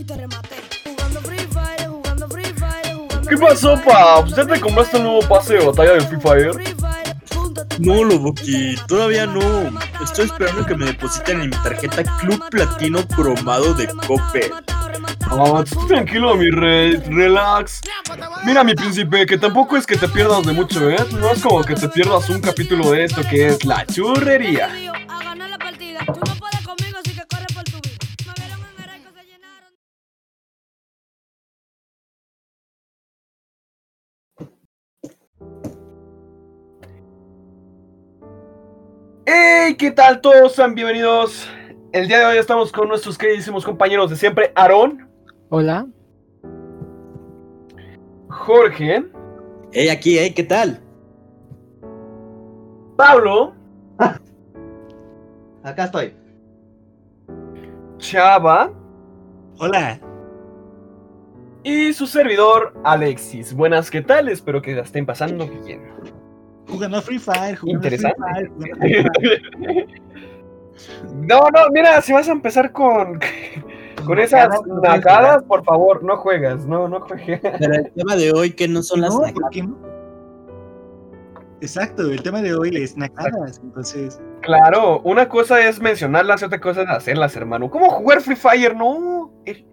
y te rematé. Jugando Free Fire, jugando Free Fire, jugando ¿Qué pasó, paps? ¿Ya te compraste el nuevo pase de batalla de Free Fire? No, pa' Loboki, todavía no. Estoy esperando que me depositen en mi tarjeta Club Platino Cromado de Coppel. Ah, tranquilo, mi rey, relax. Mira, mi príncipe, que tampoco es que te pierdas de mucho, ¿eh? No es como que te pierdas un capítulo de esto que es la churrería. ¡Hey! ¿Qué tal todos? Sean bienvenidos. El día de hoy estamos con nuestros queridísimos compañeros de siempre, Aarón, Hola. Jorge, Hey, aquí, hey, ¿qué tal? Pablo, Acá estoy. Chava Hola, y su servidor, Alexis. Buenas, ¿qué tal? Espero que la estén pasando bien. Jugando Free Fire, jugando Interesante. Free Fire, jugando Free Fire. No, no, mira, si vas a empezar con, con esas Nacadas, por favor, no juegas, no, no juegues. Pero el tema de hoy, que no son las No, nacadas? ¿por qué no? Exacto, el tema de hoy es nacadas, entonces. Claro, una cosa es mencionarlas y otra cosa es hacerlas, hermano. ¿Cómo jugar Free Fire? No. Eh,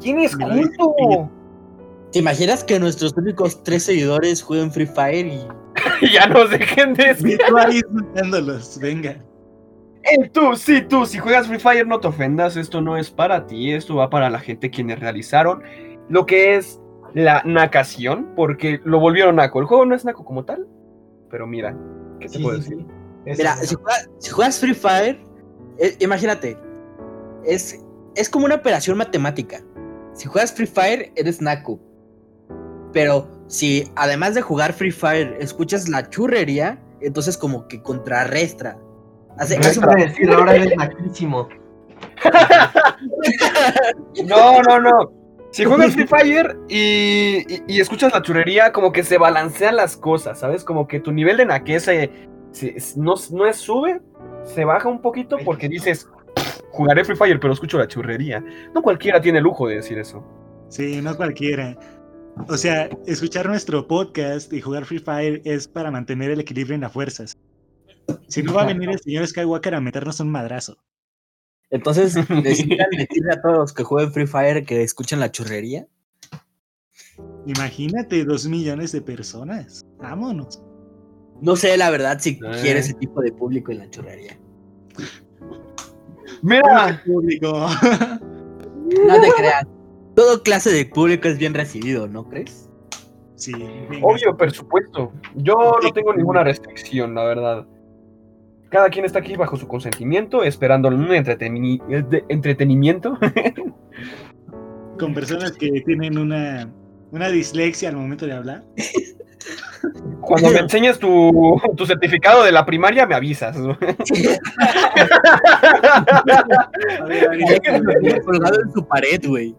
Tienes Mira, culto. ¿Te imaginas que nuestros únicos tres seguidores jueguen Free Fire y ya nos dejen de insultándolos, venga. Eh, tú, sí, tú, si juegas Free Fire no te ofendas, esto no es para ti, esto va para la gente quienes realizaron lo que es la nacación, porque lo volvieron naco. El juego no es naco como tal, pero mira, ¿qué te Sí, puedo sí, decir? sí. Mira, eso. si juegas, si juegas Free Fire, eh, imagínate, es, es como una operación matemática. Si juegas Free Fire, eres naco. Pero si además de jugar Free Fire, escuchas la churrería, entonces como que contrarrestra. Hace, hace de decir, ahora eres naquísimo. No, no, no. Si juegas Free Fire y, y- y escuchas la churrería, como que se balancean las cosas, ¿sabes? Como que tu nivel de naqueza eh, se- se- no, no es sube, se baja un poquito porque dices, jugaré Free Fire, pero escucho la churrería. No cualquiera tiene el lujo de decir eso. Sí, no cualquiera. O sea, escuchar nuestro podcast y jugar Free Fire es para mantener el equilibrio en las fuerzas. Si no va a venir el señor Skywalker a meternos un madrazo. Entonces, necesitan decirle a todos los que jueguen Free Fire que escuchen la churrería. Imagínate, dos millones de personas. Vámonos. No sé, la verdad, si Eh. quiere ese tipo de público en la churrería. Mira, Público. No te creas. Todo clase de público es bien recibido, ¿no crees? sí, obvio, por supuesto. Yo no tengo ninguna restricción, la verdad. Cada quien está aquí bajo su consentimiento, esperando un entreteni- de- entretenimiento. Con personas que tienen una, una dislexia al momento de hablar. Cuando me enseñes tu, tu certificado de la primaria, me avisas. Colgado en su pared, güey.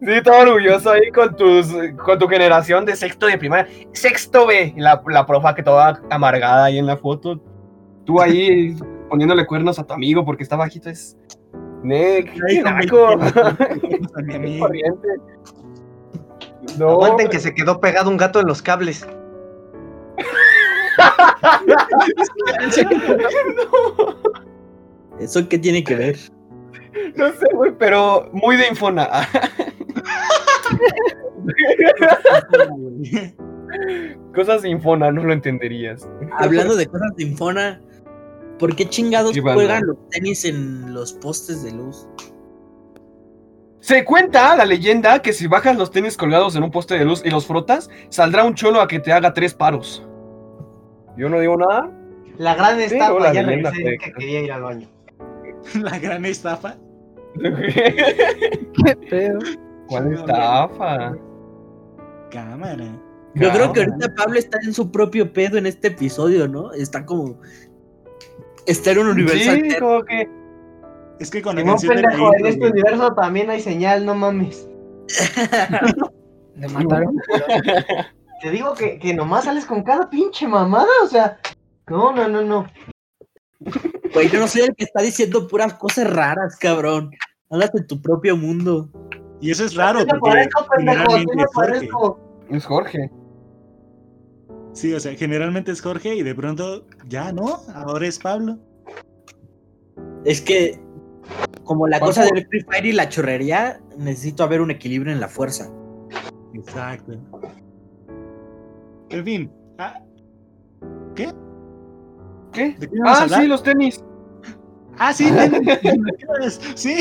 Sí, todo orgulloso ahí con tus con tu generación de sexto de primaria. Sexto B, la, la profa que toda amargada ahí en la foto. Tú ahí poniéndole cuernos a tu amigo porque está bajito. Es. Nick, qué naco. 20 años, a mi amigo. Corriente. No, Aguanten que se quedó pegado un gato en los cables. ¿Eso qué tiene que ver? no sé, güey, pero muy de infona. Cosas de infona, no lo entenderías. Hablando de cosas de Infona, ¿por qué chingados Sí, juegan los tenis en los postes de luz? Se cuenta la leyenda que si bajas los tenis colgados en un poste de luz y los frotas, saldrá un cholo a que te haga tres paros. Yo no digo nada. La gran Sí, estafa, no, la ya regresé que quería ir al baño. La gran estafa. ¿Qué pedo? ¿Cuál estafa? Cámara. Yo creo que ahorita Pablo está en su propio pedo en este episodio, ¿no? Está como. Está en un universo Sí, alterno. como que. Es que con pendejo, en este universo también hay señal, no mames. ¿Le mataron? Te digo que, que nomás sales con cada pinche mamada, o sea. No, no, no, no. Güey, yo no soy el que está diciendo puras cosas raras, cabrón. Háblate en tu propio mundo. Y eso es raro, porque parezco, generalmente es Jorge. Es Jorge. Sí, o sea, generalmente es Jorge y de pronto ya no, ahora es Pablo. Es que, como la ¿Cuál cosa del Free Fire y la churrería, necesito haber un equilibrio en la fuerza. Exacto. En fin. ah, ¿Qué? ¿Qué? ¿De qué íbamos a Ah, sí, los tenis. Ah, sí, tenis. sí.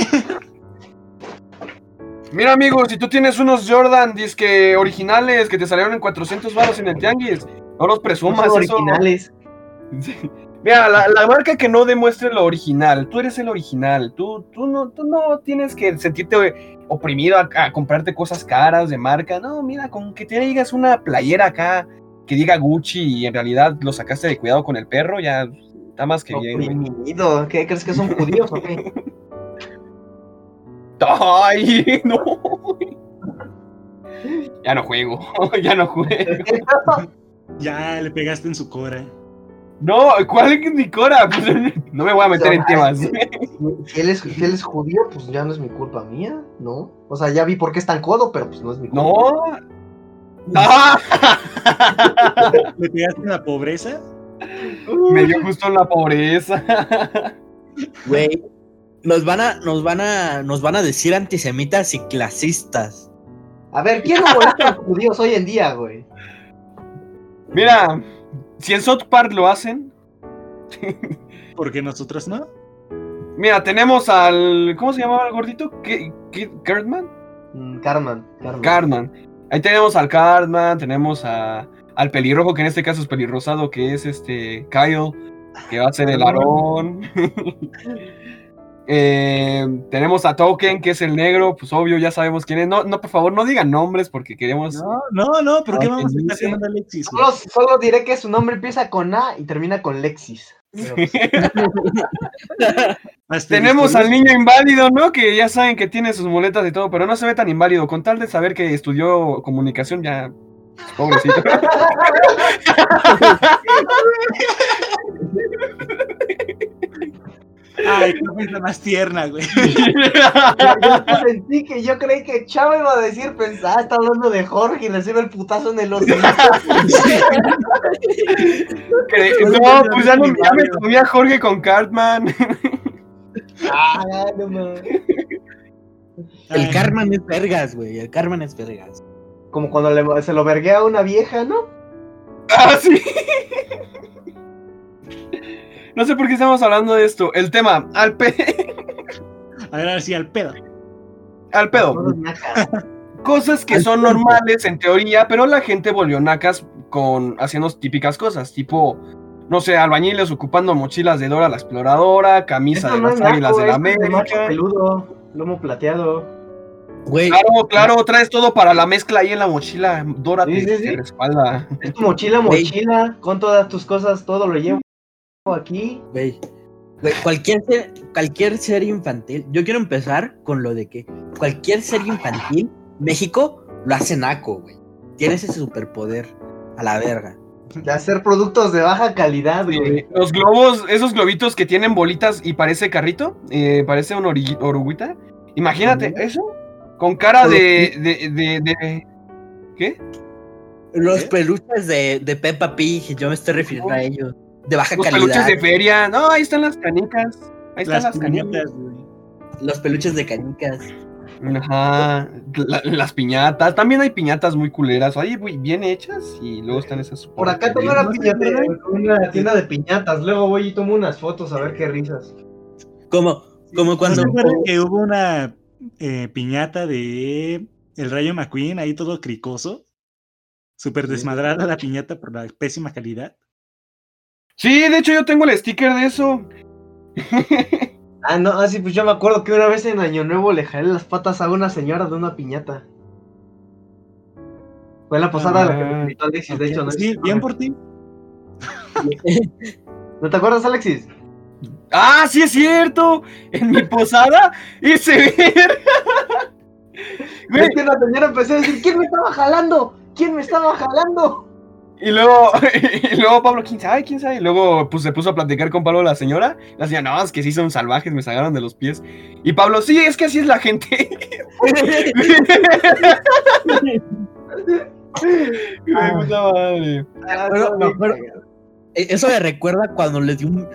Mira, amigo, si tú tienes unos Jordan disque originales que te salieron en 400 baros en el tianguis, no los No presumas. son eso- originales. Mira, la, la marca que no demuestre lo original, tú eres el original, tú, tú, no, tú no tienes que sentirte oprimido a, a comprarte cosas caras de marca, no, mira, con que te digas una playera acá que diga Gucci y en realidad lo sacaste de cuidado con el perro, ya está más que bien. ¿Qué crees que son judíos o qué? ¡Ay, no! Ya no juego, ya no juego. Ya le pegaste en su cora. No, ¿cuál es mi cora? Pues, no me voy a meter en temas. Si él, es, si él es judío, pues ya no es mi culpa mía, ¿no? O sea, ya vi por qué es tan codo, pero pues no es mi culpa. No. ¿Le pegaste en la pobreza? Me dio justo en la pobreza. Güey, nos van a, nos van a, nos van a decir antisemitas y clasistas. A ver, ¿quién no molesta a los judíos hoy en día, güey? Mira, si en South Park lo hacen, Porque nosotros no. mira, tenemos al. ¿Cómo se llamaba el gordito? ¿Qué, qué, ¿Cartman? Mm, Carmen, Carmen. Cartman. Ahí tenemos al Cartman, tenemos a, al pelirrojo, que en este caso es pelirrosado, que es este Kyle, que va a ser el Aarón. Eh, tenemos a Token, que es el negro, pues obvio, ya sabemos quién es. No, no, por favor, no digan nombres porque queremos. No, no, no, ¿por qué vamos a estar llamando a? Solo, solo diré que su nombre empieza con A y termina con Lexis. Pero, pues, Tenemos al ¿no? niño inválido, ¿no? Que ya saben que tiene sus muletas y todo, pero no se ve tan inválido. Con tal de saber que estudió comunicación, ya. Pobrecito. Ay, qué cosa más tierna, güey. yo sentí que yo creí que Chava iba a decir, pensaba, está hablando de Jorge y recibe el putazo en el. Que- no, pues ya, no, ya me comía Jorge con Cartman. Ah, no mames. El Ay, Carmen es vergas, güey. El Carmen es vergas. Como cuando le- se lo verguea a una vieja, ¿no? ah, sí. No sé por qué estamos hablando de esto. El tema, al, pe A ver, ahora sí, al pedo. al pedo. Cosas que Al son normales en teoría, pero la gente volvió nacas con haciendo típicas cosas, tipo, no sé, albañiles ocupando mochilas de Dora la exploradora, camisa Eso de las águilas de la América. peludo, lomo plateado. Güey, Claro, claro, traes todo para la mezcla ahí en la mochila. Dora Sí, te, sí, te sí. respalda. Es tu mochila, mochila, con todas tus cosas, todo lo llevo aquí. güey. Güey, cualquier ser, cualquier ser infantil. Yo quiero empezar con lo de que cualquier ser infantil, México lo hace naco, güey. Tiene ese superpoder a la verga. De hacer productos de baja calidad, güey. Los globos, esos globitos que tienen bolitas y parece carrito, eh, parece una oruguita. Imagínate eso, con cara de, de, de, de- ¿Qué? Los ¿Qué? peluches de, de Peppa Pig, yo me estoy refiriendo a ellos. De baja Los calidad. peluches de feria. No, ahí están las canicas. Ahí están Las canicas. güey. Los peluches de canicas. Ajá, la- las piñatas. También hay piñatas muy culeras, ahí muy bien hechas y luego están esas. Por acá tengo una, piñata, una tienda de piñatas. Luego voy y tomo unas fotos a ver qué risas. Como, como ¿No cuando. se acuerdan que hubo una eh, piñata de El Rayo McQueen ahí todo cricoso? Súper desmadrada la piñata por la pésima calidad. Sí, de hecho yo tengo el sticker de eso. Ah, no, ah, sí, pues yo me acuerdo que una vez en Año Nuevo le jalé las patas a una señora de una piñata. Fue la posada la que me Ah, invitó Alexis, de hecho, ¿no? Sí, bien por ti. ¿No te acuerdas, Alexis? ¡Ah, sí es cierto! En mi posada hice ver. Es que la señora empezó a decir, ¿quién me estaba jalando? ¿Quién me estaba jalando? Y luego, y luego Pablo, quién sabe, quién sabe. Y luego pues, se puso a platicar con Pablo la señora. La señora, no, es que sí son salvajes, me sacaron de los pies. Y Pablo, sí, es que así es la gente. Ay, puta madre. Ah, Pero, está me bien acuerdo- cagado. E- Eso me recuerda cuando le dio un.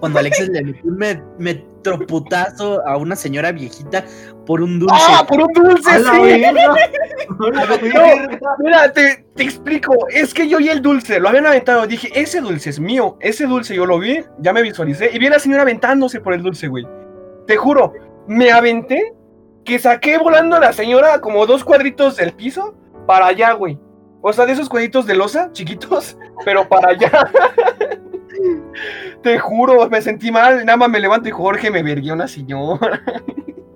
Cuando Alexis le metió un me- metroputazo a una señora viejita por un dulce. ¡Ah, por un dulce! ¡A la sí! verga! Mira, te, te explico. Es que yo y el dulce lo habían aventado. Dije, ese dulce es mío. Ese dulce yo lo vi, ya me visualicé. Y vi a la señora aventándose por el dulce, güey. Te juro, me aventé que saqué volando a la señora como dos cuadritos del piso para allá, güey. O sea, de esos cuadritos de losa, chiquitos, pero para allá. Te juro, me sentí mal. Nada más me levanto y Jorge me verguió una señora.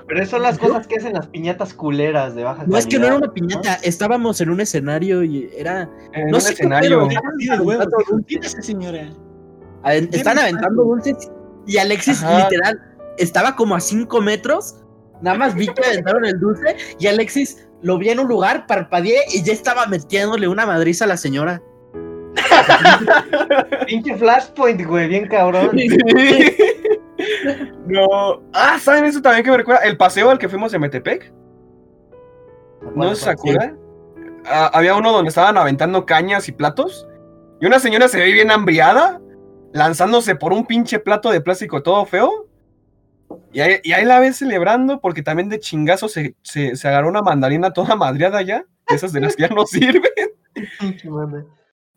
Pero esas son las cosas que hacen las piñatas culeras de baja No es que no era una piñata, estábamos en un escenario y era. En No un sé qué escenario. ¿qué esa señora? aven- Están aventando dulces y Alexis Ajá. literal estaba como a 5 metros. Nada más vi que aventaron el dulce y Alexis lo vi en un lugar, parpadeé y ya estaba metiéndole una madriza a la señora. Pinche flashpoint, güey, bien cabrón. no. Ah, ¿saben eso también que me recuerda? El paseo al que fuimos en Metepec. ¿No se acuerdan? Ah, había uno donde estaban aventando cañas y platos. Y una señora se ve bien hambriada, lanzándose por un pinche plato de plástico todo feo. Y ahí, y ahí la ves celebrando porque también de chingazo se, se, se agarró una mandarina toda madreada ya. Esas de las que ya no sirven.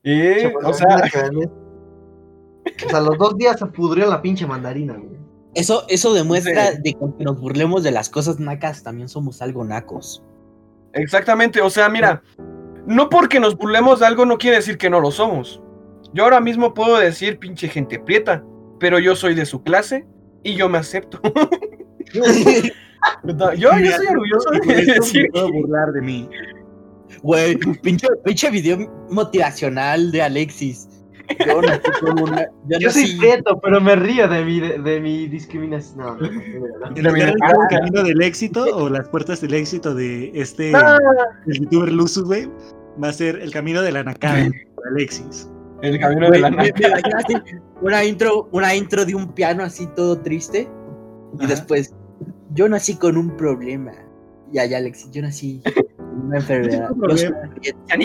Y, o sea, O sea, los dos días se pudrió la pinche mandarina, güey. Eso, eso demuestra Sí. de que aunque nos burlemos de las cosas nacas, también somos algo nacos. Exactamente, o sea, mira, no porque nos burlemos de algo no quiere decir que no lo somos. Yo ahora mismo puedo decir pinche gente prieta, pero yo soy de su clase y yo me acepto. yo, yo soy orgulloso de eso decir me puedo burlar de mí. Güey, pinche, pinche video motivacional de Alexis. Yo no soy como una- yo Yo no soy prieto, pero me río de mi, de, de mi discriminación. No, no, no, no, no. ¿En la lugar vida- del camino del éxito o las puertas del éxito de este Ah, el youtuber Luzu, güey? Va a ser el camino de la nakada Alexis. el camino de Güey, la una intro, una intro de un piano así todo triste. Y Ajá. después, yo nací con un problema. Y allá Alexis, yo nací una enfermedad.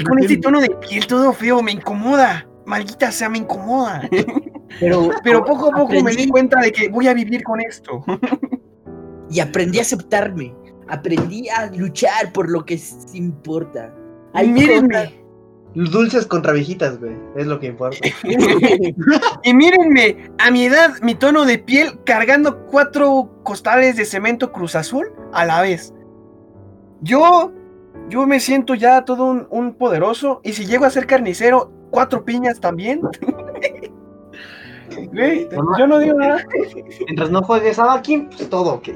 con este tono de piel todo feo me incomoda. Maldita sea, me incomoda. Pero, Pero poco a poco me di cuenta de que voy a vivir con esto. Y aprendí a aceptarme. Aprendí a luchar por lo que importa. Hay mírenme, Dulces contra viejitas, güey. Es lo que importa. y mírenme, a mi edad, mi tono de piel cargando cuatro costales de cemento Cruz Azul a la vez. Yo, yo me siento ya todo un, un poderoso, y si llego a ser carnicero, cuatro piñas también. Güey, yo no digo nada. Mientras no juegues a Bakim, pues todo ok.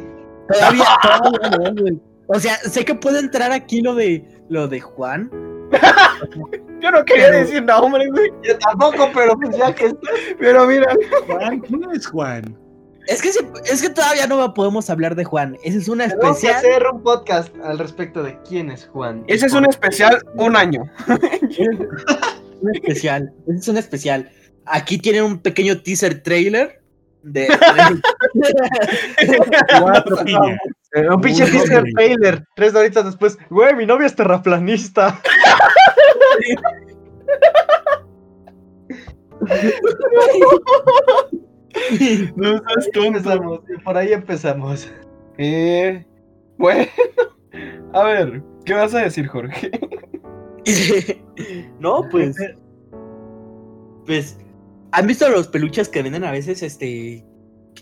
Todavía, todavía no. O sea, sé que puede entrar aquí lo de lo de Juan. Yo no quería Pero- decir nombre, güey. Yo tampoco, pero pues ya que Pero mira, Juan, ¿quién es Juan? Es que es que todavía no podemos hablar de Juan. Esa es una tenemos que especial. hacer un podcast al respecto de quién es Juan. ese es un especial un año. Un especial. Ese es un especial. Aquí tienen un pequeño teaser trailer de. Cuatro piñas. Eh, un pinche teaser trailer. Tres horitas después. Güey, mi novia es terraplanista. No seas tonto. Empezamos, y por ahí empezamos. Eh, bueno, a ver, ¿qué vas a decir, Jorge? no, pues. Pues. ¿Han visto los peluches que venden a veces este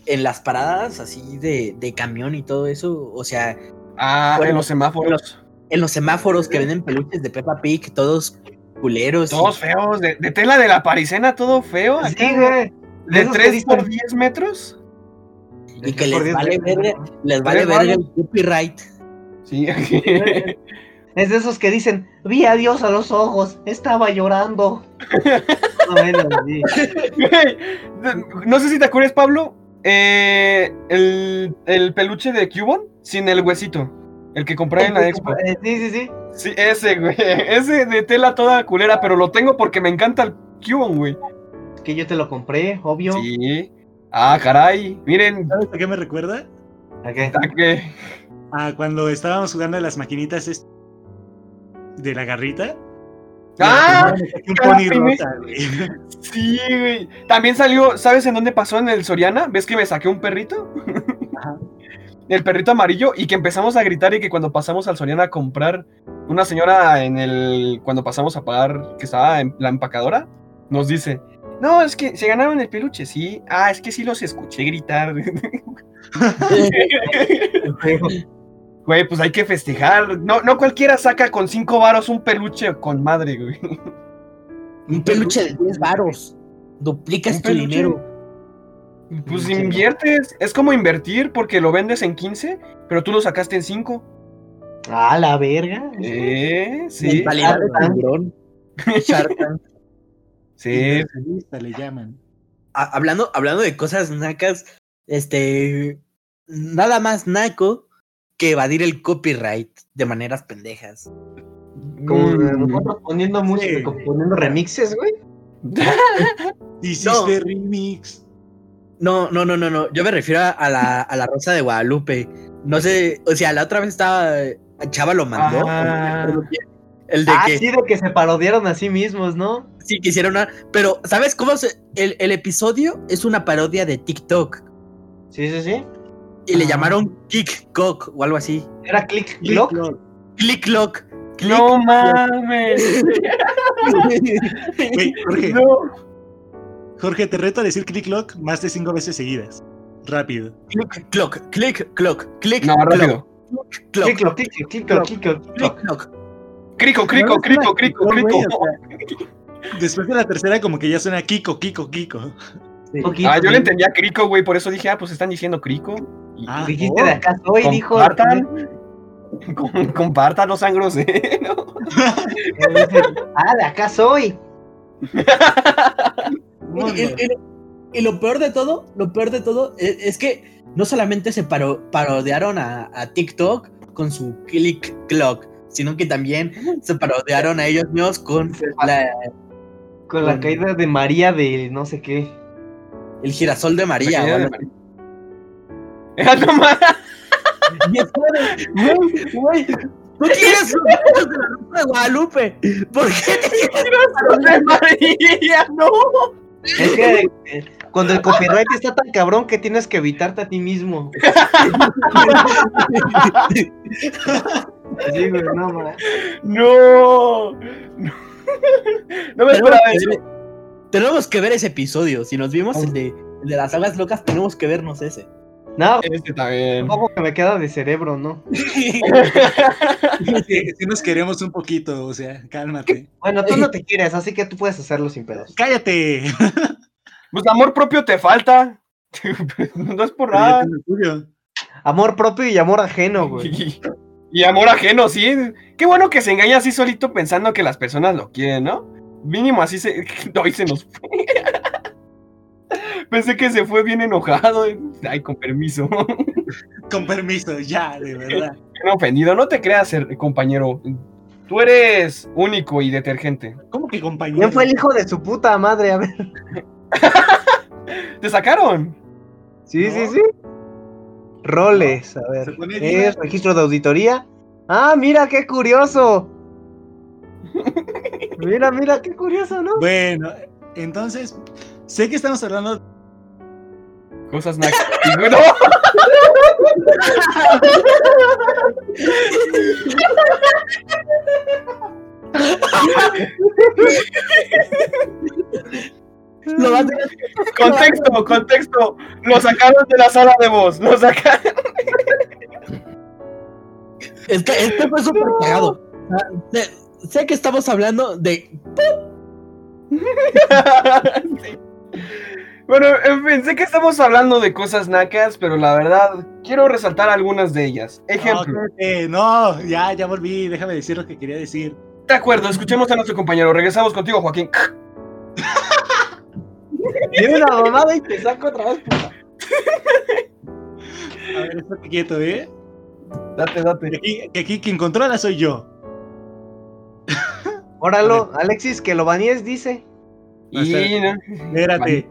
en las paradas así de, de camión y todo eso? O sea, Ah, Bueno, en los semáforos. en los semáforos que venden peluches de Peppa Pig, todos culeros. y- Todos feos, de, de tela de la parisena, todo feo. Sí, güey. De esos que 3 dicen- por 10 metros. y que les vale verga, les vale verga el copyright. Sí, Es de esos que dicen, vi a Dios a los ojos, estaba llorando. No, bueno, sí. Güey, no sé si te acuerdas, Pablo. eh, el, el peluche de Cubon sin el huesito. El que compré en la expo. Eh, Sí, sí, sí. Sí, ese, güey. Ese de tela toda culera, pero lo tengo porque me encanta el Cubone, güey. Que yo te lo compré, obvio. Sí. Ah, caray. Miren. ¿Sabes a qué me recuerda? ¿A qué? ¿a qué? A cuando estábamos jugando a las maquinitas de la garrita. ¡Ah! Un pony rosa, güey. Sí, güey. También salió, ¿sabes en dónde pasó? En el Soriana. ¿Ves que me saqué un perrito? Ajá. El perrito amarillo y que empezamos a gritar y que cuando pasamos al Soriana a comprar, una señora en el, cuando pasamos a pagar, que estaba en la empacadora, nos dice, no, es que se ganaron el peluche, sí. Ah, es que sí los escuché gritar. Güey, pues hay que festejar. No, no cualquiera saca con cinco varos un peluche con madre, güey. Un peluche de 10 varos. Duplicas tu peluche. dinero. Pues inviertes, es como invertir porque lo vendes en 15, pero tú lo sacaste en 5. Ah, la verga. Eh, sí, Mentalidad de tiburón. Sí. Inversionista le llaman. Ha- hablando, hablando de cosas nacas, este. Nada más naco que evadir el copyright de maneras pendejas. Como Mm. nosotros poniendo música, Sí. como poniendo remixes, güey. Hiciste remix. No, no, no, no, no. Yo me refiero a- a la, a la Rosa de Guadalupe. No sé, o sea, la otra vez estaba. Chava lo mandó. Ah. El de Ah, que sí, de que se parodiaron a sí mismos, ¿no? sí quisieron una. Pero, ¿sabes cómo se.? El, el episodio es una parodia de TikTok. Sí, sí, sí. Y le llamaron Kick Cock o algo así. Era Click Clock. Click Lock. Click. No mames. Jorge, No. Jorge, te reto a decir click lock más de cinco veces seguidas. Rápido. Click Clock. Click Clock. Click No, Clock, rápido. Clock. Click Clock, Click Clock, Click Clock, Crico, crico, crico, crico, crico. Después de la tercera, como que ya suena Kiko, Kiko, Kiko. Ah, yo le entendía crico, güey, por eso dije, ah, pues están diciendo crico. Y- Ah, Dijiste oh. de acá soy, dijo. Compartan. Com- Compartan, no sean groseros. Ah, de acá soy. Y, y- y- y lo peor de todo, lo peor de todo es, es que no solamente se paro- parodiaron a, a TikTok con su Click Clock, sino que también se parodiaron a ellos mismos con la- Con la Con- caída de María de no sé qué. el girasol de María. De María. Ah, Güey, güey, tú tienes los de la Rosa de Guadalupe. ¿Por qué tienes de María, no. Es que eh, cuando el copyright está tan cabrón que tienes que evitarte a ti mismo. Güey, no. No. No, no me esperaba que eso. ver- Tenemos que ver ese episodio. Si nos vimos el de, el de las aguas locas, tenemos que vernos ese. No, Este también. un poco que me queda de cerebro, ¿no? Sí, sí nos queremos un poquito, o sea, cálmate. Bueno, tú no te quieres, así que tú puedes hacerlo sin pedos. ¡Cállate! Pues amor propio te falta. No es por nada. Amor propio y amor ajeno, güey. Y, amor ajeno, sí. Qué bueno que se engaña así solito pensando que las personas lo quieren, ¿no? Mínimo así se. Hoy se nos fue. Pensé que se fue bien enojado. Ay, con permiso. Con permiso, ya, de verdad. Bien ofendido. No te creas, compañero. Tú eres único y detergente. ¿Cómo que compañero? ¿Quién fue el hijo de su puta madre? A ver. ¿Te sacaron? Sí, No. sí, sí. Roles, a Se ver. pone Es registro de auditoría. Ah, mira qué curioso. Mira, mira qué curioso, ¿no? Bueno, entonces, sé que estamos hablando Cosas nac. Y bueno, Lo vas a- contexto, contexto. Lo sacaron de la sala de voz. Lo sacaron. Es que este fue súper cagado. Ah, Sé, sé que estamos hablando de. Sí. Bueno, en fin, sé que estamos hablando de cosas nacas, pero la verdad, quiero resaltar algunas de ellas. Ejemplo, No, no, ya, ya volví, déjame decir lo que quería decir. de acuerdo, escuchemos a nuestro compañero. Regresamos contigo, Joaquín. Dime una mamada y te saco otra vez. puta. A ver, estate quieto, ¿eh? Date, Que date. aquí, que aquí quien controla soy yo. Óralo, Alexis, que lo baníes, dice. Y no. Espérate.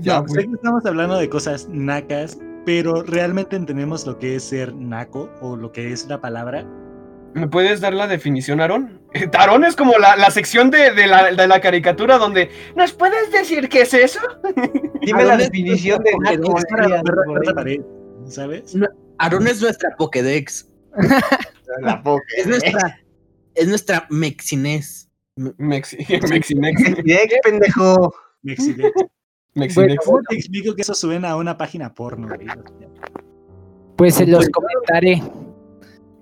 Ya, No, sé que estamos hablando de cosas nacas, pero ¿realmente entendemos lo que es ser naco o lo que es la palabra? ¿Me puedes dar la definición, Aarón? Aarón es como la, la sección de, de la, de la caricatura donde ¿nos puedes decir qué es eso? Dime ¿A la definición de pared, ¿sabes? Aarón es nuestra Pokédex. La poca. Es nuestra, es nuestra Mexinés. Mexi, Mexi, Mexi, Dex, pendejo. Mexidex. Mexi, Bueno, Mexi. ¿Cómo te explico que eso suena a una página porno? Pues se los comentaré.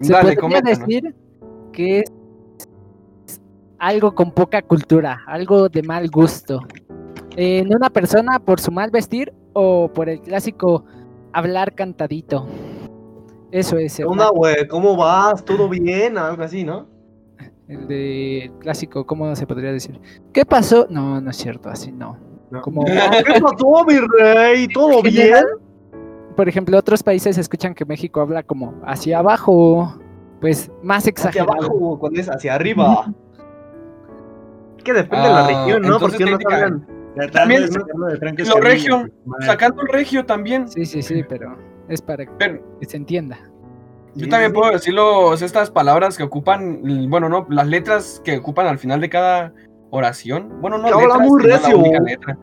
Se Dale, podría decir que es algo con poca cultura, algo de mal gusto. En una persona por su mal vestir o por el clásico hablar cantadito. Eso es ¿Qué el, onda, güey? ¿Cómo vas? ¿Todo bien? Algo así, ¿no? el de clásico, ¿cómo se podría decir? ¿Qué pasó? No, no es cierto, así no. No. Como ¿Qué pasó, mi rey? ¿Todo bien? general, por ejemplo, otros países escuchan que México habla como hacia abajo, pues más Hacia exagerado. abajo, cuando es hacia arriba. Que depende de Ah, la región, ¿no? Porque técnica- hablan. También de de lo regio, pues. Sacando el regio también. Sí, sí, sí, pero es para Pero que se entienda. yo también puedo decir los, estas palabras que ocupan, bueno, no, las letras que ocupan al final de cada oración. Bueno, no, habla muy recio. única letra.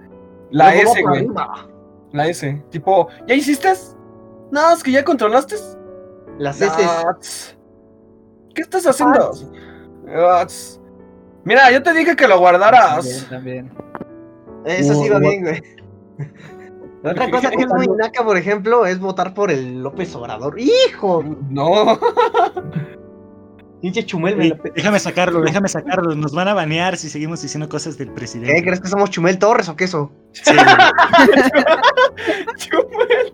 La S, güey. arriba. La S. Tipo, ¿ya hiciste? No, es que ya controlaste. Las S. ¿Qué estás haciendo? Ah. Mira, yo te dije que lo guardaras. También, también. Eso sí va bien, güey. La Otra cosa que es muy naca, por ejemplo, es votar por el López Obrador. ¡Hijo! No. Pinche Chumel, me déjame sacarlo, déjame sacarlo. Nos van a banear si seguimos diciendo cosas del presidente. ¿Qué? ¿Crees que somos Chumel Torres o qué eso? Sí, Chumel.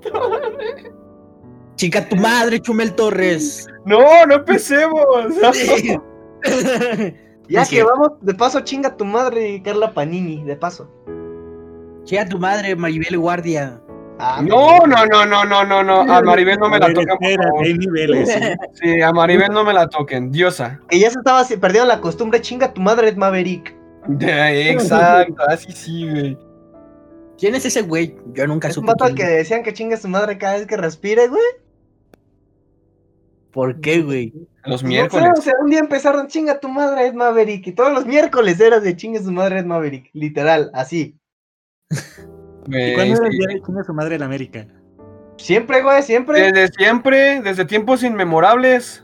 Chica tu madre, Chumel Torres. No, no empecemos. Ya que vamos, de paso chinga tu madre, Carla Panini, de paso. Chica tu madre, Maribel Guardia. Ah, No, no, no, no, no, no, no. A Maribel no me la toquen. por espera, favor. hay niveles. ¿sí? Sí, a Maribel no me la toquen. Diosa. Que ya se estaba perdiendo la costumbre, chinga tu madre, Ed Maverick. Exacto, así sí, güey. ¿Quién es ese güey? Yo nunca Es un supe. vato al que es. decían que chinga su madre cada vez que respire, güey. ¿Por qué, güey? Los No miércoles. sé, o sea, un día empezaron chinga tu madre, Ed Maverick. Y todos los miércoles era de chinga su madre, Ed Maverick. Literal, así. ¿Y cuándo era el sí. día de su madre en América? Siempre, güey, siempre. Desde siempre, desde tiempos inmemorables.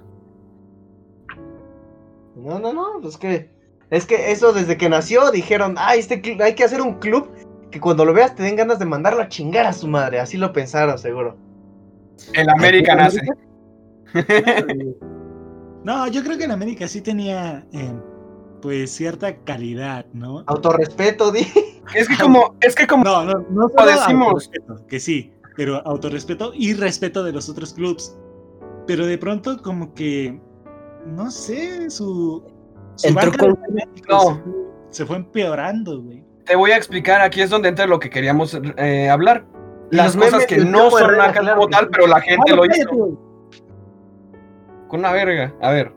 No, no, no, pues que. Es que eso desde que nació dijeron, ay, este hay que hacer un club que cuando lo veas te den ganas de mandarlo a chingar a su madre. Así lo pensaron, seguro. El América nace. No, yo creo que en América sí tenía, eh, pues, cierta calidad, ¿no? Autorrespeto, di. Es que como, es que como. No, no, no Lo solo decimos. que sí, pero autorrespeto y respeto de los otros clubs. Pero de pronto como que, no sé, su... su Entró banca con- de fanáticos No. se, fue, se fue empeorando, güey. Te voy a explicar, aquí es donde entra lo que queríamos eh, hablar. Las cosas memes que no son Herrera, nacas claro como que tal, sí. pero la gente lo cállate, hizo. Con una verga. A ver.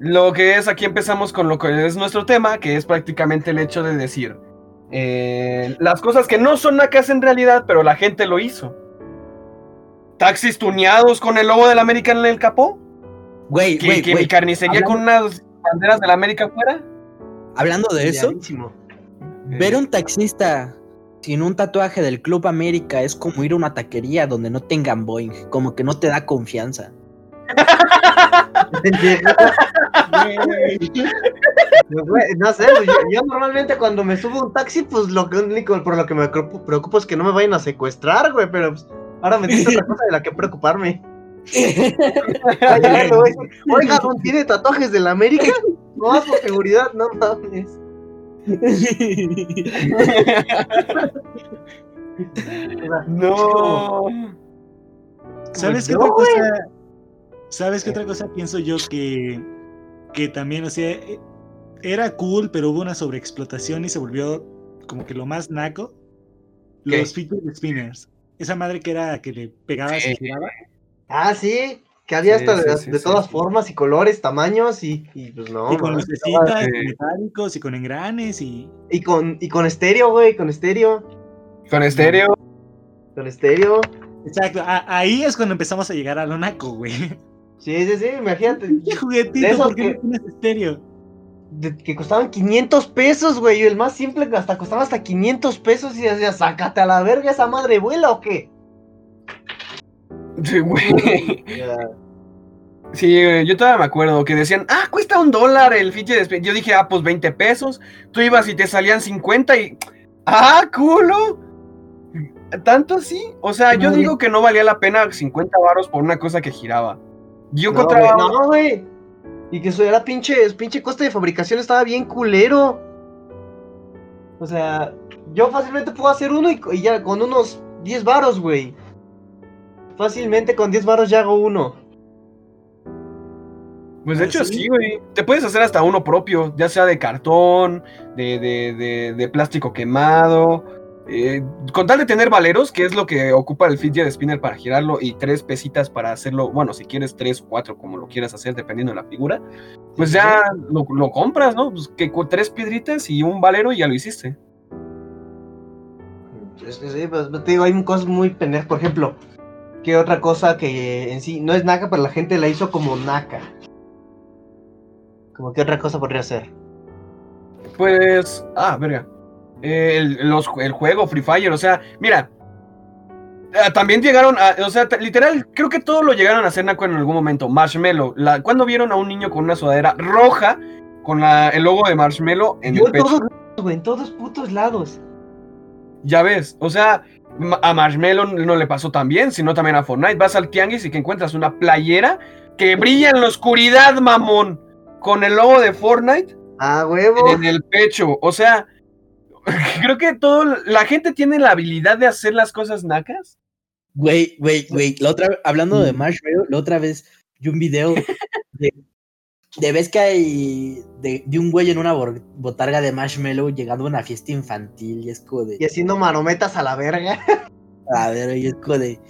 Lo que es, aquí empezamos con lo que es nuestro tema, que es prácticamente el hecho de decir eh, las cosas que no son nacas en realidad, pero la gente lo hizo. Taxis tuneados con el logo del América en el capó. Güey, Que, güey, que güey. mi carnicería con unas banderas del América afuera. Hablando de eso, ver un taxista sin un tatuaje del Club América es como ir a una taquería donde no tengan Boeing, como que no te da confianza. No sé, pues, yo, yo normalmente cuando me subo a un taxi, pues lo que único por lo que me preocupo, es que no me vayan a secuestrar, güey, pero pues, ahora me dice otra cosa de la que preocuparme. Oiga, ¿don tiene tatuajes de la América? No, por seguridad, no mames. No. ¿Sabes qué No, otra güey. cosa? ¿Sabes qué otra cosa pienso yo que, que también, o sea, eh, era cool, pero hubo una sobreexplotación y se volvió como que lo más naco? ¿Qué? Los fidget spinners. Esa madre que era que le pegabas Sí. y giraba. Ah, sí, Que había Sí, hasta de, sí, sí, de sí, todas sí. formas y colores, tamaños y, y pues no. y con lucecitas, sí. metálicos y con engranes y. Y con, y con estéreo, güey, con estéreo. Con estéreo. Con estéreo. Exacto, a- ahí es cuando empezamos a llegar a lo naco, güey. Sí, sí, sí, imagínate. ¿Qué De juguetito? esos ¿Por qué que- no tienes estéreo? de- que costaban 500 pesos, güey. El más simple que hasta costaba hasta 500 pesos. Y decía, sácate a la verga esa madre vuela o qué. Sí, güey. Sí, yo todavía me acuerdo que decían, ah, cuesta un dólar el fidget spinner. Yo dije, ah, pues 20 pesos. Tú ibas y te salían 50 y. ¡Ah, culo! ¿Tanto sí? O sea, yo digo que no valía la pena 50 varos por una cosa que giraba. Yo No, encontraba. güey, no, güey. Y que eso era pinche, pinche coste de fabricación estaba bien culero. O sea, yo fácilmente puedo hacer uno y, y ya con unos 10 varos, güey. Fácilmente con 10 varos ya hago uno. Pues de ¿Ah, hecho sí? sí, güey. Te puedes hacer hasta uno propio, ya sea de cartón, de, de, de, de plástico quemado. Eh, con tal de tener valeros, que es lo que ocupa el fidget spinner para girarlo, y tres pesitas para hacerlo, bueno, si quieres tres o cuatro, como lo quieras hacer, dependiendo de la figura, pues ya lo, lo compras, ¿no? Pues que con tres piedritas y un valero y ya lo hiciste. Es que sí, pues te digo, hay cosas muy pendejas. Por ejemplo, que otra cosa que en sí no es naca, pero la gente la hizo como naca. Como que otra cosa podría ser. Pues, ah, verga. El, los- el juego Free Fire, o sea, mira. eh, También llegaron a, o sea, literal, creo que todo lo llegaron a hacer Naco en algún momento. Marshmello, la, cuando vieron a un niño con una sudadera roja con la- el logo de Marshmello en Yo el pecho? todos en todos putos lados. Ya ves, o sea, a Marshmello no le pasó tan bien, sino también a Fortnite. Vas al tianguis y que encuentras una playera que brilla en la oscuridad, mamón, con el logo de Fortnite Ah, huevo. en el pecho. O sea, creo que todo la gente tiene la habilidad de hacer las cosas nacas. Güey, güey, güey. La otra, hablando de Mm. Marshmallow, la otra vez vi un video de, de vez que hay de, de un güey en una botarga de Marshmallow llegando a una fiesta infantil y es como de. Y haciendo marometas a la verga. A ver, y es como de.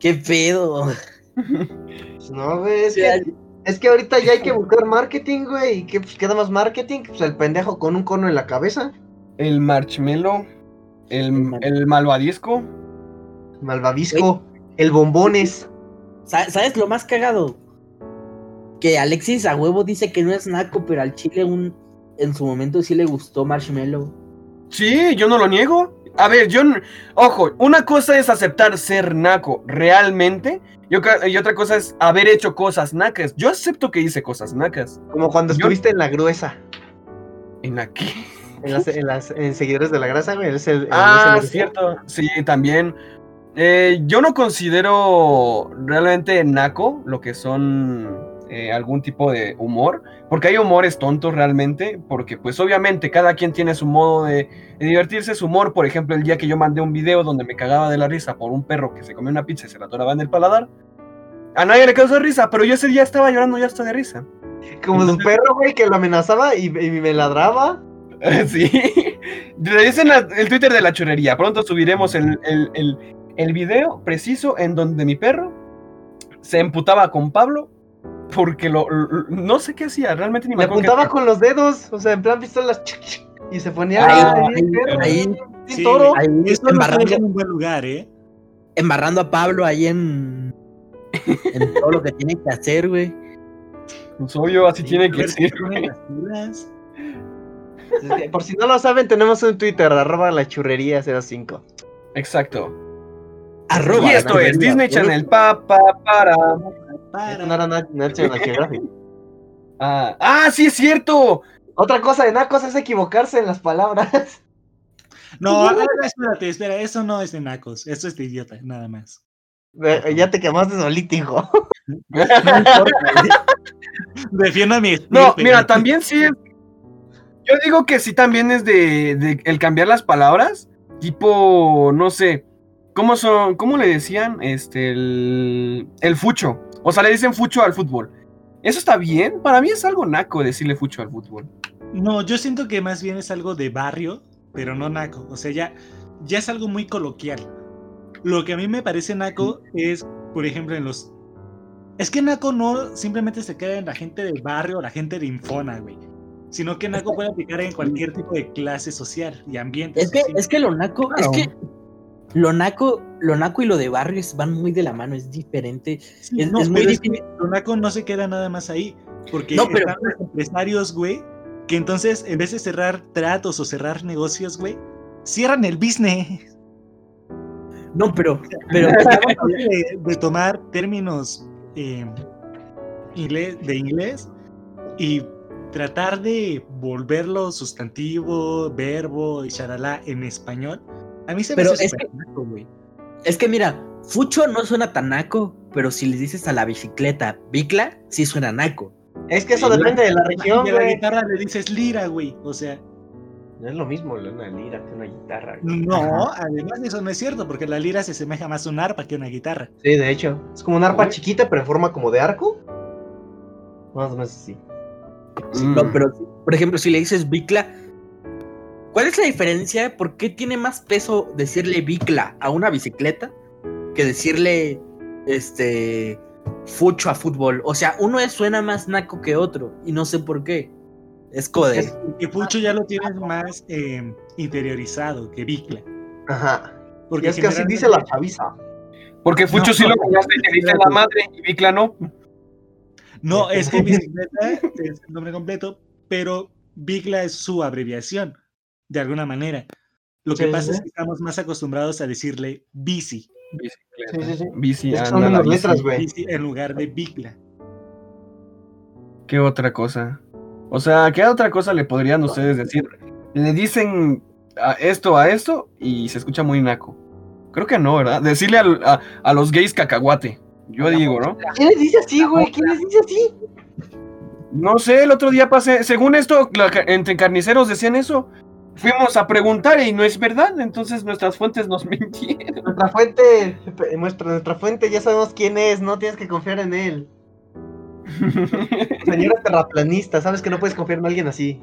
¿Qué pedo? Pues no, güey, es que, es que ahorita ya hay que buscar marketing, güey. ¿Y qué pues, queda más marketing? Pues el pendejo con un cono en la cabeza. El marshmallow, el, el malvadisco. Malvavisco. El bombones. Sa- ¿Sabes lo más cagado? Que Alexis a huevo dice que no es naco, pero al chile un, en su momento sí le gustó Marshmallow. Sí, yo no lo niego. A ver, yo, ojo, una cosa es aceptar ser naco realmente y otra, y otra cosa es haber hecho cosas nacas. Yo acepto que hice cosas nacas. Como cuando Yo- estuviste en la gruesa. ¿En aquí? En las, en las en seguidores de la grasa, güey. es el- Ah, es el- cierto. Sí, también. Eh, yo no considero realmente naco lo que son eh, algún tipo de humor, porque hay humores tontos realmente, porque pues obviamente cada quien tiene su modo de, de divertirse, su humor, por ejemplo, el día que yo mandé un video donde me cagaba de la risa por un perro que se comió una pizza y se la atoraba en el paladar, a nadie le causó risa, pero yo ese día estaba llorando ya hasta de risa. Como Entonces- perro, güey, que lo amenazaba y, y me ladraba. Sí. Revisen la- el Twitter de la churrería. Pronto subiremos el, el, el, el video preciso en donde mi perro se emputaba con Pablo porque lo, lo- no sé qué hacía, realmente ni me qué apuntaba con los dedos. O sea, en plan pistolas. Y se ponía Ahí, ahí, ahí, sí, Sí, toro. embarrando, en un buen lugar, ¿eh? embarrando a Pablo ahí en, en todo lo que tiene que hacer, güey. Pues obvio, así Sí, tiene que ser. las Por si no lo saben, tenemos un Twitter, arroba la churrería 05. Exacto. Arroba. y esto es. Disney Channel. Pa, pa, para. No National Geographic. Ah, ah, sí es cierto. Otra cosa de nacos es equivocarse en las palabras. No, espérate, espera, eso no es de nacos, eso es de idiota, nada más. Ya te quemaste solito, hijo. No importa, güey. Defiendo a mi No, mira, también sí es. Yo digo que sí también es de, el cambiar las palabras. Tipo, no sé. ¿Cómo son? ¿Cómo le decían? Este, el, el fucho. O sea, le dicen fucho al fútbol. ¿Eso está bien? Para mí es algo naco decirle fucho al fútbol. No, yo siento que más bien es algo de barrio, pero no naco. O sea, ya, ya es algo muy coloquial. Lo que a mí me parece naco es, por ejemplo, en los Es que Naco no simplemente se queda en la gente del barrio la gente de Infona, güey. Sino que Naco puede aplicar en cualquier tipo de clase social y ambiente. Es que, social. es que lo naco, Claro. es que lo naco, lo naco y lo de barrios van muy de la mano, es diferente. Sí, es- no, es muy pero es que difícil. lo Naco no se queda nada más ahí. Porque No, pero- están los empresarios, güey, que entonces en vez de cerrar tratos o cerrar negocios, güey, cierran el business. No, pero, pero de, de tomar términos eh, inglés, de inglés y tratar de volverlo sustantivo, verbo y charalá en español, a mí se me hace es súper naco, güey. es que mira, Fucho no suena tan naco, pero si le dices a la bicicleta bicla, sí suena naco. Es que eso depende de la región, Y a la guitarra le dices lira, güey. O sea, No es lo mismo una lira que una guitarra. güey. no, además eso no es cierto, porque la lira se asemeja más a un arpa que a una guitarra. Sí, de hecho. Es como una arpa Uy. chiquita, pero en forma como de arco. Más o menos así. Mm. No, pero por ejemplo, si le dices bicla, ¿cuál es la diferencia? ¿Por qué tiene más peso decirle bicla a una bicicleta que decirle este fucho a fútbol? O sea, uno es, suena más naco que otro y no sé por qué. Es como de- Es que Pucho ya lo tienes más eh, interiorizado que Bicla. Ajá. Y Porque es que así dice la chaviza. Porque Fucho No, sí lo no, conoce y te dice la madre y Bicla no. No, es que bicicleta es el nombre completo, pero Bicla es su abreviación, de alguna manera. Lo que Sí, pasa sí. es que estamos más acostumbrados a decirle bici, Sí, sí, sí. Bici, anda, son la las letras, güey. bici en lugar de Bicla. ¿Qué otra cosa? O sea, ¿qué otra cosa le podrían ustedes decir? Le dicen a esto a esto y se escucha muy naco. Creo que no, ¿verdad? Decirle al- a, a los gays cacahuate. Yo digo, ¿no? ¿Quién les dice así, güey? ¿Quién les dice así? No sé, el otro día pasé, según esto, la entre carniceros decían eso. Fuimos a preguntar y no es verdad, entonces nuestras fuentes nos mintieron. Nuestra fuente, nuestra, nuestra fuente, ya sabemos quién es, no tienes que confiar en él. Señora terraplanista, sabes que no puedes confiar en alguien así.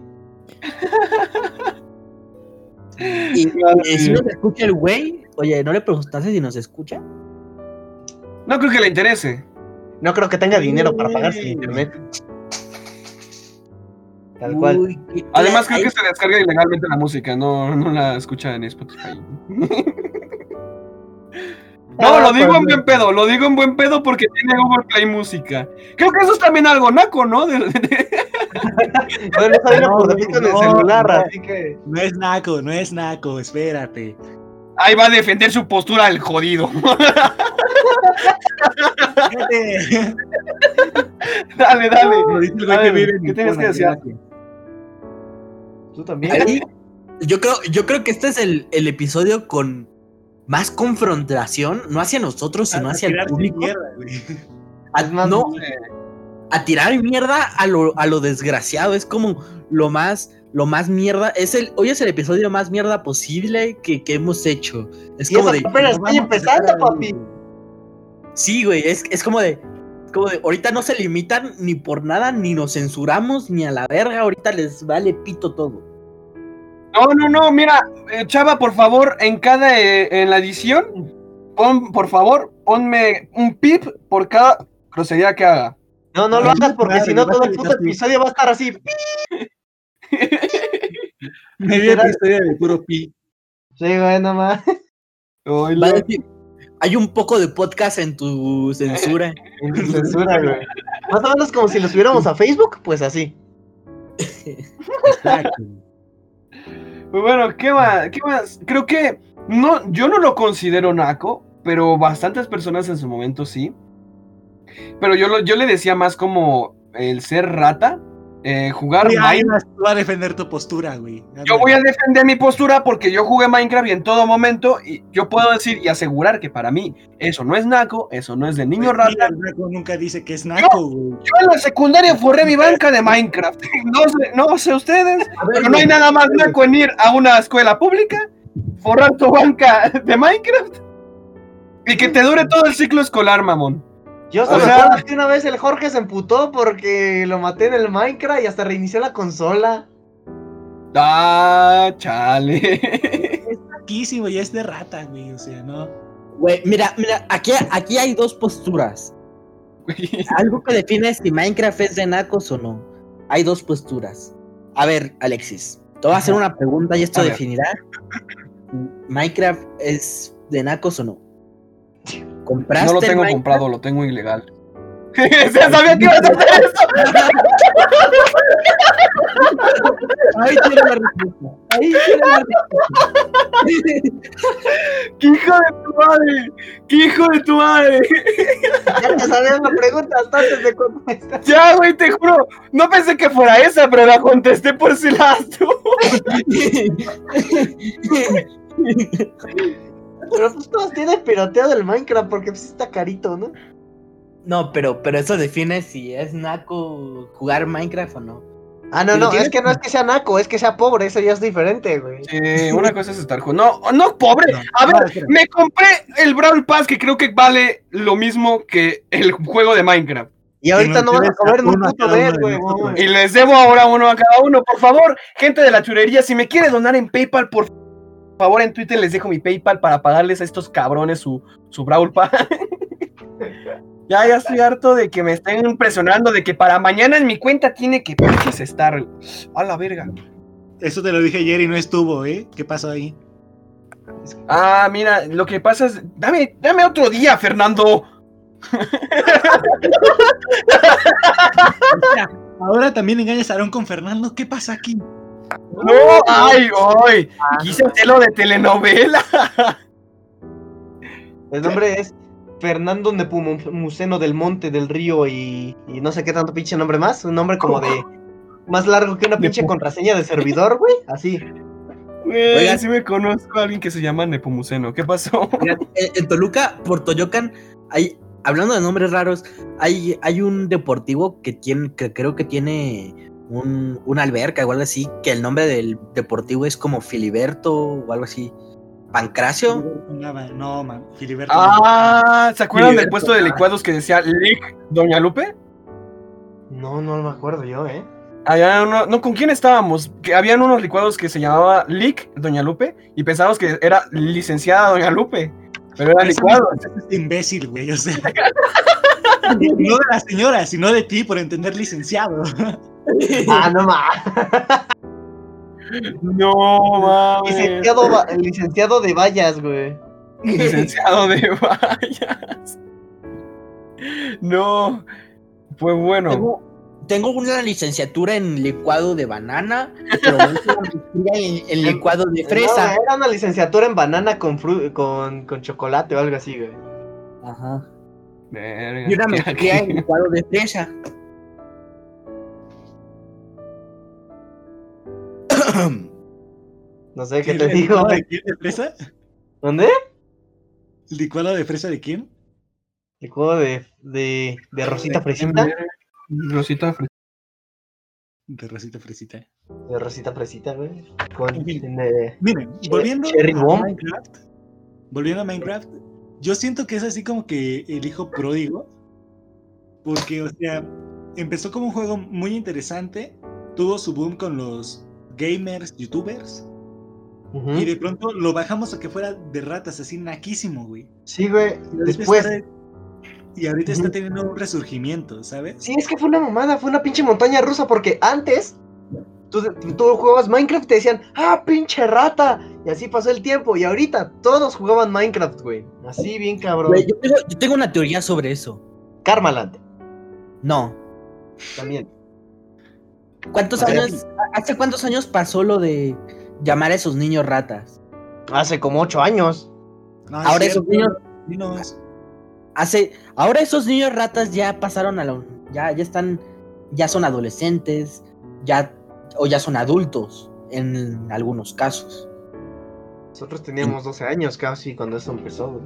Y, y si nos escucha el güey, oye, ¿no le preguntaste si nos escucha? No creo que le interese. No creo que tenga dinero para pagarse el internet. Tal cual. Uy, qué- Además, creo que se descarga ilegalmente la música, no, no la escucha en Spotify. No, Ah, lo digo pues, en buen pedo, lo digo en buen pedo porque tiene Google Play Música. Creo que eso es también algo naco, ¿no? De- de- Bueno, No, por defecto en el no, celular, no. así que. No es naco, no es naco, espérate. Ahí va a defender su postura el jodido. Dale, dale. Que ¿qué tienes que decir? Tú también. ahí- yo creo, yo creo que este es el, el episodio con más confrontación, no hacia nosotros, sino a hacia el público. mierda, güey. A- más, no, a tirar mierda a lo, a lo desgraciado. Es como lo más, lo más mierda. Es el, hoy es el episodio más mierda posible que, que hemos hecho. Es Y como de. apenas estoy empezando, papi. Sí, güey. Es, es como de. como de. Ahorita no se limitan ni por nada, ni nos censuramos, ni a la verga. Ahorita les vale pito todo. No, no, no, mira, eh, Chava, por favor, en cada, eh, en la edición, pon, por favor, ponme un pip por cada grosería que haga. No, no lo Ay, hagas porque si no todo el puto episodio va a estar así. Medio Literal. episodio de puro pi. Sí, güey, nomás. Va a decir, hay un poco de podcast en tu censura. En tu censura, güey. Más o menos como si lo subiéramos a Facebook, pues así. Exacto. Pues bueno, ¿qué más? ¿Qué más? Creo que no, yo no lo considero naco, pero bastantes personas en su momento sí. Pero yo, lo, yo le decía más como el ser rata, eh, jugar Oye, Minecraft. vas tú a defender tu postura, güey. Yo voy a defender mi postura porque yo jugué Minecraft y en todo momento y yo puedo decir y asegurar que para mí eso no es naco, eso no es de niño Pues, rata. naco nunca dice que es naco, güey. Yo en la secundaria forré mi banca de Minecraft. No sé, no sé ustedes, pero no hay nada más naco en ir a una escuela pública, forrar tu banca de Minecraft y que te dure todo el ciclo escolar, mamón. Yo O solo que una vez el Jorge se emputó porque lo maté en el Minecraft y hasta reinició la consola. Ah, chale. Es naquísimo y es de rata, güey. O sea, no. Güey, mira, mira, aquí, aquí hay dos posturas. Algo que define si Minecraft es de nacos o no. Hay dos posturas. A ver, Alexis, te voy a hacer una pregunta y esto A ver. definirá. ¿Minecraft es de nacos o no? ¿Compraste No lo tengo Minecraft? comprado, lo tengo ilegal. Ya sabía que ibas a hacer eso. Ahí tiene la respuesta. Ahí tiene la respuesta. ¡Qué hijo de tu madre! ¡Qué hijo de tu madre! Ya te sabías la pregunta hasta antes de contestar. Ya, güey, te juro. No pensé que fuera esa, pero la contesté por si las tú. Pero pues todos tienen piroteo del Minecraft porque pues está carito, ¿no? No, pero, pero eso define si es naco jugar Minecraft o no. Ah, no, no, tienes- es que no es que sea naco, es que sea pobre, eso ya es diferente, güey. Sí, una cosa es estar jugando. No, no, pobre. A no, ver, me compré el Brawl Pass que creo que vale lo mismo que el juego de Minecraft. Y ahorita no van a comer ni puto de güey. Y les debo ahora uno a cada uno. Por favor, gente de la churería, si me quiere donar en PayPal, por favor, en Twitter les dejo mi PayPal para pagarles a estos cabrones su, su Brawl Pass. ya, ya estoy harto de que me estén impresionando, de que para mañana en mi cuenta tiene que pinches estar. A la verga. Eso te lo dije ayer y no estuvo, ¿eh? ¿Qué pasó ahí? Ah, mira, lo que pasa es. Dame, dame otro día, Fernando. Ahora también engañas a Aaron con Fernando. ¿Qué pasa aquí? No, ay, ay. Quise hacerlo de telenovela. El nombre es Fernando Nepomuceno del Monte del Río y, y no sé qué tanto pinche nombre más. Un nombre como de más largo que una pinche contraseña de servidor, güey. Así. Güey, Oigan. sí me conozco a alguien que se llama Nepomuceno. ¿Qué pasó? En Toluca, por Toyocan, hay, hablando de nombres raros, hay, hay un deportivo que tiene, que creo que tiene un, una alberca o algo así, que el nombre del deportivo es como Filiberto o algo así. Pancracio. No, man, no, man. Filiberto. Ah, ¿se acuerdan del Filiberto, puesto de ah. licuados que decía Lick Doña Lupe? No, no me acuerdo yo, ¿eh? Había uno, no, ¿con quién estábamos? Que habían unos licuados que se llamaba Lick Doña Lupe y pensábamos que era licenciada Doña Lupe, pero era licuado. es imbécil, güey. O sea. no de la señora, sino de ti por entender licenciado. Ah, no más. No mames. Licenciado, licenciado de vallas, güey. Licenciado de vallas. No, pues bueno. Tengo, tengo una licenciatura en licuado de banana, pero una en, en licuado de fresa. No, era una licenciatura en banana con, fru- con, con chocolate o algo así, güey. Ajá. Verga, Y una maestría en licuado de fresa. No sé qué ¿El te digo, licuado güey. de quién? ¿De fresa? ¿Dónde? ¿El licuado de fresa de quién? El juego de, de, de Rosita Fresita. Rosita Fresita. De Rosita Fresita. De Rosita Fresita, güey. Con, En fin. de- Miren, volviendo Cherry a Bomb. Minecraft. Volviendo a Minecraft. Yo siento que es así como que el hijo pródigo. Porque, o sea, empezó como un juego muy interesante. Tuvo su boom con los gamers, youtubers. Y de pronto lo bajamos a que fuera de ratas, así naquísimo, güey. Sí, güey. Y Después. está- y ahorita está teniendo un resurgimiento, ¿sabes? Sí, es que fue una mamada, fue una pinche montaña rusa, porque antes tú, tú jugabas Minecraft y te decían, ¡ah, pinche rata! Y así pasó el tiempo, y ahorita todos jugaban Minecraft, güey. Así bien cabrón. Güey, yo, tengo, yo tengo una teoría sobre eso. Karmaland, No. también. ¿Cuántos años, hace cuántos años pasó lo de llamar a esos niños ratas? Hace como ocho años. No, es Ahora cierto, esos niños, hace, ahora esos niños ratas ya pasaron a la, ya, ya están, ya son adolescentes, ya, o ya son adultos en algunos casos. Nosotros teníamos 12 años casi cuando eso empezó, güey.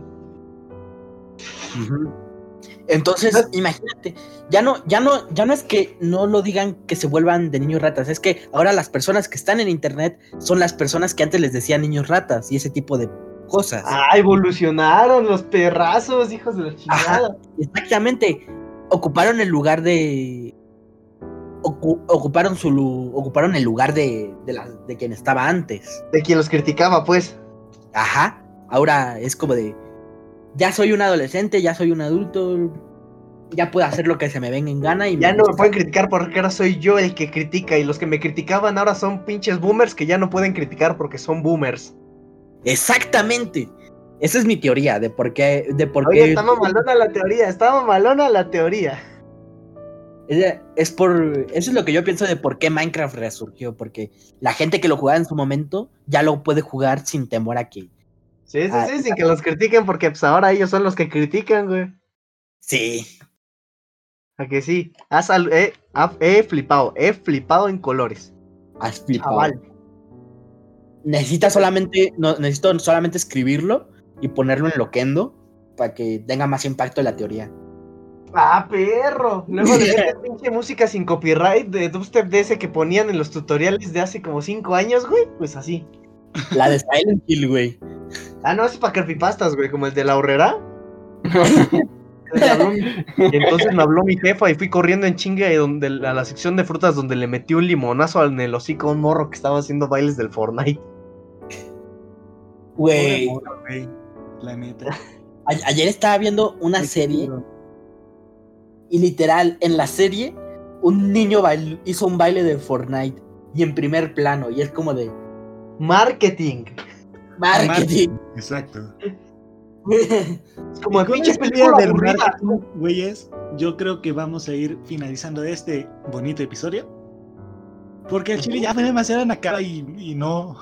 Entonces, imagínate, ya no, ya no, ya no es que no lo digan que se vuelvan de niños ratas, es que ahora las personas que están en internet son las personas que antes les decían niños ratas y ese tipo de cosas. Ah, evolucionaron los perrazos, hijos de la chingada. Exactamente. Ocuparon el lugar de. ocu- ocuparon su lu- ocuparon el lugar de, de, la- de quien estaba antes. De quien los criticaba, pues. Ajá. Ahora es como de. Ya soy un adolescente, ya soy un adulto. ya puedo hacer lo que se me venga en gana y Ya me no me pueden criticar porque ahora soy yo el que critica y los que me criticaban ahora son pinches boomers que ya no pueden criticar porque son boomers. Exactamente. Esa es mi teoría de por qué. De por Oye, qué está mamalona la teoría, está mamalona la teoría. es, es por. Eso es lo que yo pienso de por qué Minecraft resurgió. Porque la gente que lo jugaba en su momento ya lo puede jugar sin temor a que. Sí, sí, Ah, sí, sin que los critiquen porque pues ahora ellos son los que critican, güey. Sí. A que sí, has al- he, flipado, he flipado en colores. Has flipado. Chaval. Necesitas solamente. No, necesito solamente escribirlo y ponerlo en Loquendo para que tenga más impacto la teoría. Ah, perro. Luego de esa pinche música sin copyright de dubstep de ese que ponían en los tutoriales de hace como 5 años, güey. Pues así. La de Silent Hill, güey. Ah, no, es para creepypastas, güey, como el de la horrera. Y entonces me habló mi jefa y fui corriendo en chinga y donde, a la sección de frutas donde le metí un limonazo en el hocico a un morro que estaba haciendo bailes del Fortnite. Güey. La neta. ayer estaba viendo una serie y literal, en la serie, un niño bail- hizo un baile de Fortnite y en primer plano. Y es como de Marketing. Marketing. Exacto. Es como Con pinche película del marketing, güeyes, yo creo que vamos a ir finalizando este bonito episodio. Porque el chile ya fue demasiado en la cara y, y no.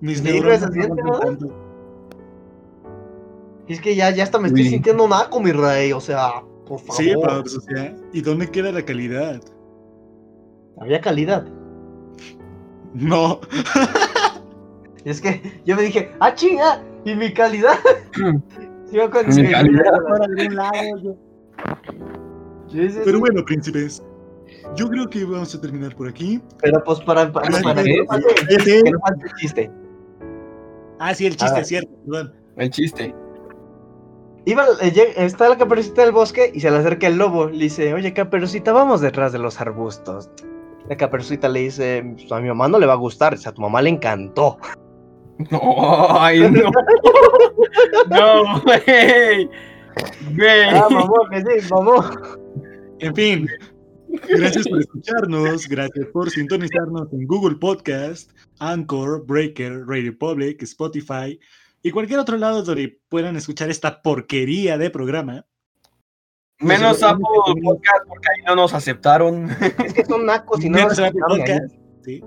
Mis Sí, neuronas es que ya, ya hasta me estoy sintiendo naco, mi rey. O sea, por favor. Sí, Paps, o sea, ¿y dónde queda la calidad? Había calidad. No. Y es que yo me dije, ah, chinga, ¿y mi calidad? Mi. Por algún lado, yo- Pero bueno, príncipes, yo creo que vamos a terminar por aquí. Pero pues para, para, para sí, que, no falte, Ese- que no falte el chiste. Ah, sí, el chiste Ah. es cierto, perdón. El chiste. Iba, eh, está la caperucita del bosque y se le acerca el lobo. Le dice, oye, caperucita, vamos detrás de los arbustos. La caperucita le dice, "Pues, a mi mamá no le va a gustar, o sea, a tu mamá le encantó. No, ay, no. No, güey. Güey. Ah, mamá, que sí, mamá. En fin, gracias por escucharnos, gracias por sintonizarnos en Google Podcast, Anchor, Breaker, Radio Public, Spotify y cualquier otro lado donde puedan escuchar esta porquería de programa. Menos Apple Podcast porque ahí no nos aceptaron. Es que son nacos y no Menos nos aceptaron. Podcast, ¿sí?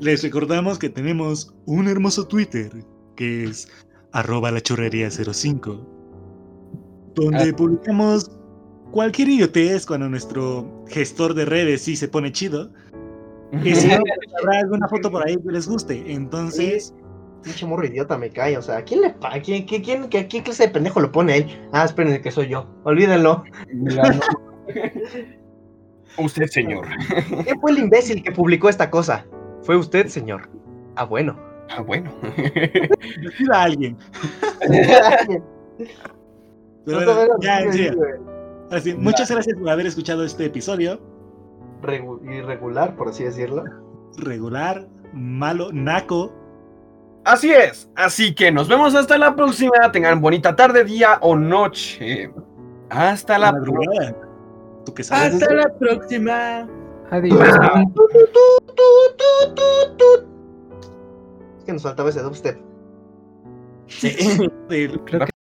Les recordamos que tenemos un hermoso Twitter que es arroba la churrería 05 donde publicamos cualquier idiotez cuando nuestro gestor de redes sí se pone chido. Y si no, pues, habrá alguna foto por ahí que les guste. Entonces, Pinche morro idiota me cae, o sea, ¿quién le paga? ¿Quién, quién, quién, qué, qué clase de pendejo lo pone a él? Ah, espérense que soy yo, olvídenlo. Usted, señor. ¿Quién fue el imbécil que publicó esta cosa? Fue usted, señor. Ah, bueno. Ah, bueno. a alguien. Pero No bueno, te ya, en veas, serio. güey. Ahora sí, muchas gracias por haber escuchado este episodio. Regu- irregular, por así decirlo. Regular, malo, naco. Así es. Así que nos vemos hasta la próxima. Tengan bonita tarde, día o noche. Hasta la próxima. Hasta la próxima. Adiós. Es que nos faltaba ese dubstep. Sí. Creo que